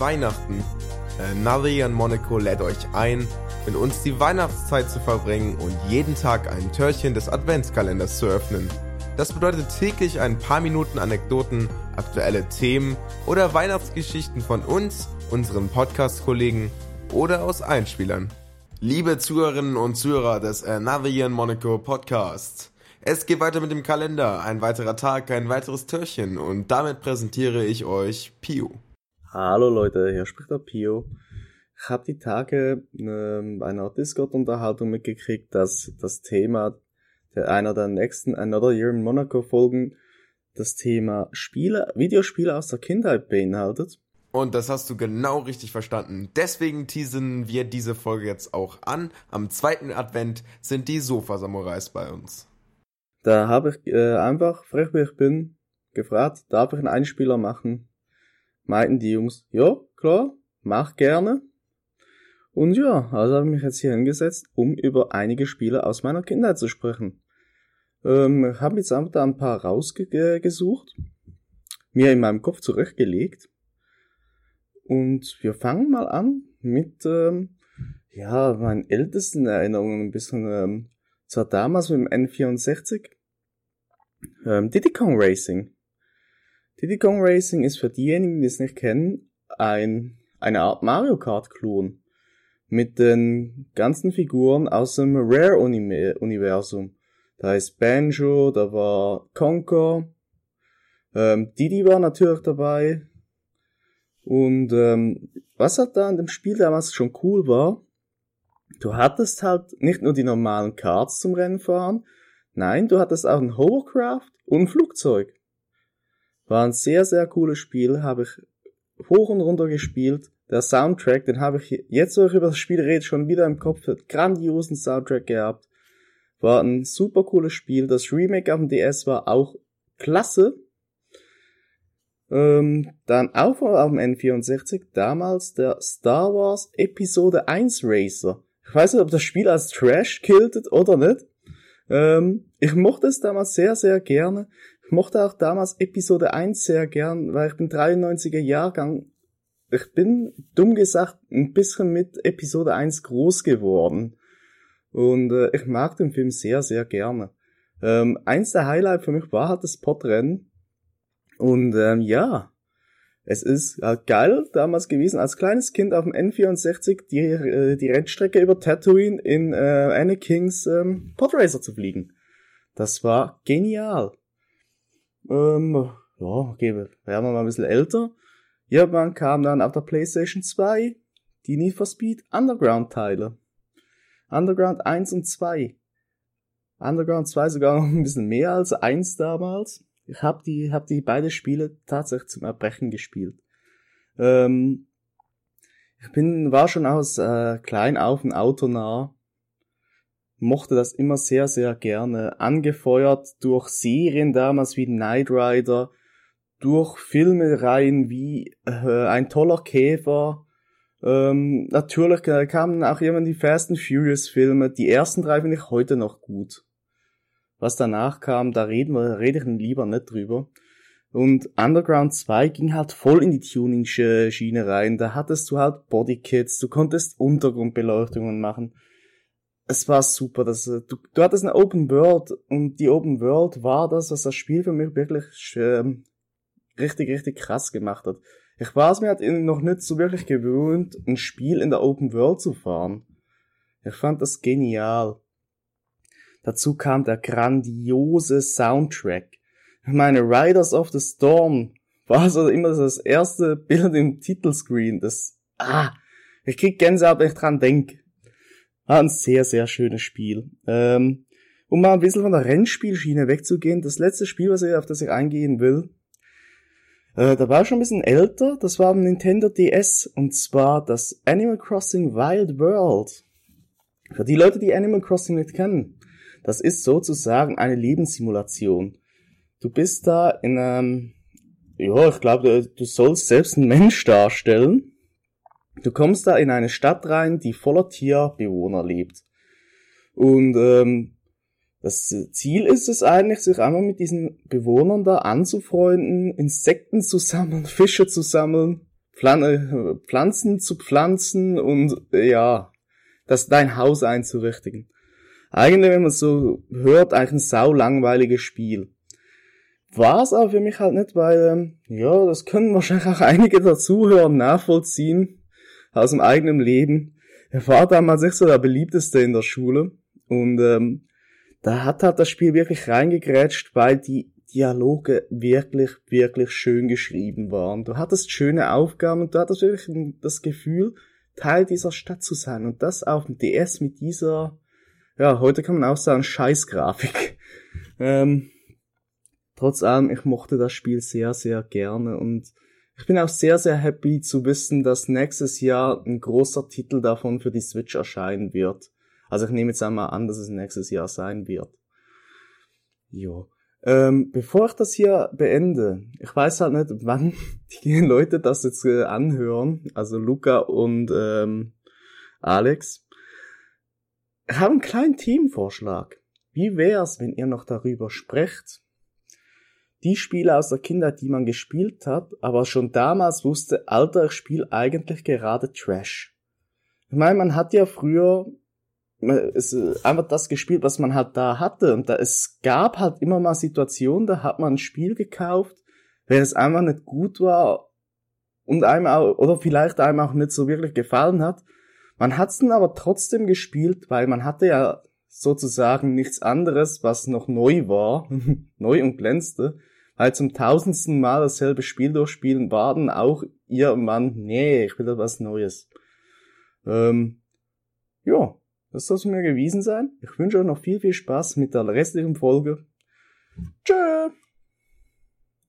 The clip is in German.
Weihnachten. Äh, und Monaco lädt euch ein, mit uns die Weihnachtszeit zu verbringen und jeden Tag ein Türchen des Adventskalenders zu öffnen. Das bedeutet täglich ein paar Minuten Anekdoten, aktuelle Themen oder Weihnachtsgeschichten von uns, unseren Podcast-Kollegen oder aus Einspielern. Liebe Zuhörerinnen und Zuhörer des Navian Monaco Podcasts. Es geht weiter mit dem Kalender. Ein weiterer Tag, ein weiteres Türchen. Und damit präsentiere ich euch Pio. Hallo Leute, hier spricht der Pio. Ich habe die Tage äh, bei einer Discord-Unterhaltung mitgekriegt, dass das Thema der einer der nächsten Another Year in Monaco Folgen das Thema Spiele, Videospiele aus der Kindheit beinhaltet. Und das hast du genau richtig verstanden. Deswegen teasen wir diese Folge jetzt auch an. Am zweiten Advent sind die Sofa-Samurais bei uns. Da habe ich äh, einfach, frech wie ich bin, gefragt, darf ich einen Einspieler machen? Meinten die Jungs, ja, klar, mach gerne. Und ja, also habe ich mich jetzt hier hingesetzt, um über einige Spiele aus meiner Kindheit zu sprechen. Ähm, habe jetzt einfach da ein paar rausgesucht, mir in meinem Kopf zurechtgelegt. Und wir fangen mal an mit, ähm, ja, meinen ältesten Erinnerungen ein bisschen, ähm, zwar damals mit dem N64, ähm, Diddy Kong Racing. Diddy Kong Racing ist für diejenigen, die es nicht kennen, ein, eine Art Mario Kart Klon mit den ganzen Figuren aus dem Rare Universum. Da ist Banjo, da war Conker, ähm, Didi war natürlich dabei. Und ähm, was halt da an dem Spiel damals schon cool war, du hattest halt nicht nur die normalen Karts zum Rennen fahren, nein, du hattest auch ein Hovercraft und ein Flugzeug. War ein sehr, sehr cooles Spiel, habe ich hoch und runter gespielt. Der Soundtrack, den habe ich jetzt, wo ich über das Spiel rede, schon wieder im Kopf. Hat grandiosen Soundtrack gehabt. War ein super cooles Spiel. Das Remake auf dem DS war auch klasse. Ähm, dann auch auf dem N64 damals der Star Wars Episode 1 Racer. Ich weiß nicht, ob das Spiel als Trash kiltet oder nicht. Ähm, ich mochte es damals sehr, sehr gerne mochte auch damals Episode 1 sehr gern, weil ich bin 93er Jahrgang. Ich bin, dumm gesagt, ein bisschen mit Episode 1 groß geworden. Und äh, ich mag den Film sehr, sehr gerne. Ähm, eins der Highlights für mich war halt das Podrennen. Und ähm, ja, es ist halt geil damals gewesen, als kleines Kind auf dem N64 die, äh, die Rennstrecke über Tatooine in äh, Anakings ähm, Podracer zu fliegen. Das war genial. Ähm, ja, okay, werden wir mal ein bisschen älter. Irgendwann kam dann auf der PlayStation 2 die Need for Speed Underground Teile. Underground 1 und 2. Underground 2 sogar noch ein bisschen mehr als 1 damals. Ich habe die, hab die beide Spiele tatsächlich zum Erbrechen gespielt. Ähm, ich bin, war schon aus äh, klein auf ein Auto nah mochte das immer sehr, sehr gerne. Angefeuert durch Serien damals wie Knight Rider, durch Filmereien wie äh, Ein toller Käfer. Ähm, natürlich kamen auch immer die Fast and Furious Filme. Die ersten drei finde ich heute noch gut. Was danach kam, da reden wir, rede ich lieber nicht drüber. Und Underground 2 ging halt voll in die Tuning-Schiene rein. Da hattest du halt Bodykits, du konntest Untergrundbeleuchtungen machen es war super. dass du, du hattest eine Open World und die Open World war das, was das Spiel für mich wirklich ähm, richtig, richtig krass gemacht hat. Ich war es mir halt noch nicht so wirklich gewöhnt, ein Spiel in der Open World zu fahren. Ich fand das genial. Dazu kam der grandiose Soundtrack. Ich meine, Riders of the Storm war so immer das erste Bild im Titelscreen. Das, ah, ich krieg Gänsehaut, wenn ich dran denk. War ein sehr, sehr schönes Spiel. Ähm, um mal ein bisschen von der Rennspielschiene wegzugehen, das letzte Spiel, was ich, auf das ich eingehen will, äh, da war schon ein bisschen älter, das war ein Nintendo DS, und zwar das Animal Crossing Wild World. Für die Leute, die Animal Crossing nicht kennen, das ist sozusagen eine Lebenssimulation. Du bist da in einem, ja, ich glaube, du sollst selbst einen Mensch darstellen Du kommst da in eine Stadt rein, die voller Tierbewohner lebt. Und ähm, das Ziel ist es eigentlich, sich einmal mit diesen Bewohnern da anzufreunden, Insekten zu sammeln, Fische zu sammeln, Pflan Pflanzen zu pflanzen und ja, das dein Haus einzurichtigen. Eigentlich, wenn man so hört, eigentlich ein sau langweiliges Spiel. War es aber für mich halt nicht, weil, ähm, ja, das können wahrscheinlich auch einige der Zuhörer nachvollziehen aus dem eigenen Leben. Er war damals nicht so der beliebteste in der Schule und ähm, da hat halt das Spiel wirklich reingegrätscht, weil die Dialoge wirklich, wirklich schön geschrieben waren. Du hattest schöne Aufgaben und du hattest wirklich das Gefühl, Teil dieser Stadt zu sein. Und das auf dem DS mit dieser, ja, heute kann man auch sagen, Scheißgrafik. Ähm, trotz allem, ich mochte das Spiel sehr, sehr gerne und ich bin auch sehr, sehr happy zu wissen, dass nächstes Jahr ein großer Titel davon für die Switch erscheinen wird. Also ich nehme jetzt einmal an, dass es nächstes Jahr sein wird. Jo. Ähm, bevor ich das hier beende, ich weiß halt nicht, wann die Leute das jetzt äh, anhören, also Luca und ähm, Alex. Ich habe einen kleinen Teamvorschlag. Wie wär's, wenn ihr noch darüber sprecht? Die Spiele aus der Kindheit, die man gespielt hat, aber schon damals wusste, Alter, ich eigentlich gerade Trash. Ich meine, man hat ja früher äh, einfach das gespielt, was man halt da hatte. Und da es gab halt immer mal Situationen, da hat man ein Spiel gekauft, wenn es einfach nicht gut war und einem auch, oder vielleicht einem auch nicht so wirklich gefallen hat. Man hat es dann aber trotzdem gespielt, weil man hatte ja sozusagen nichts anderes, was noch neu war, neu und glänzte, weil zum tausendsten Mal dasselbe Spiel durchspielen war dann auch ihr Mann, nee, ich will da was Neues. Ähm, ja, das soll es mir gewesen sein. Ich wünsche euch noch viel, viel Spaß mit der restlichen Folge. Tschö!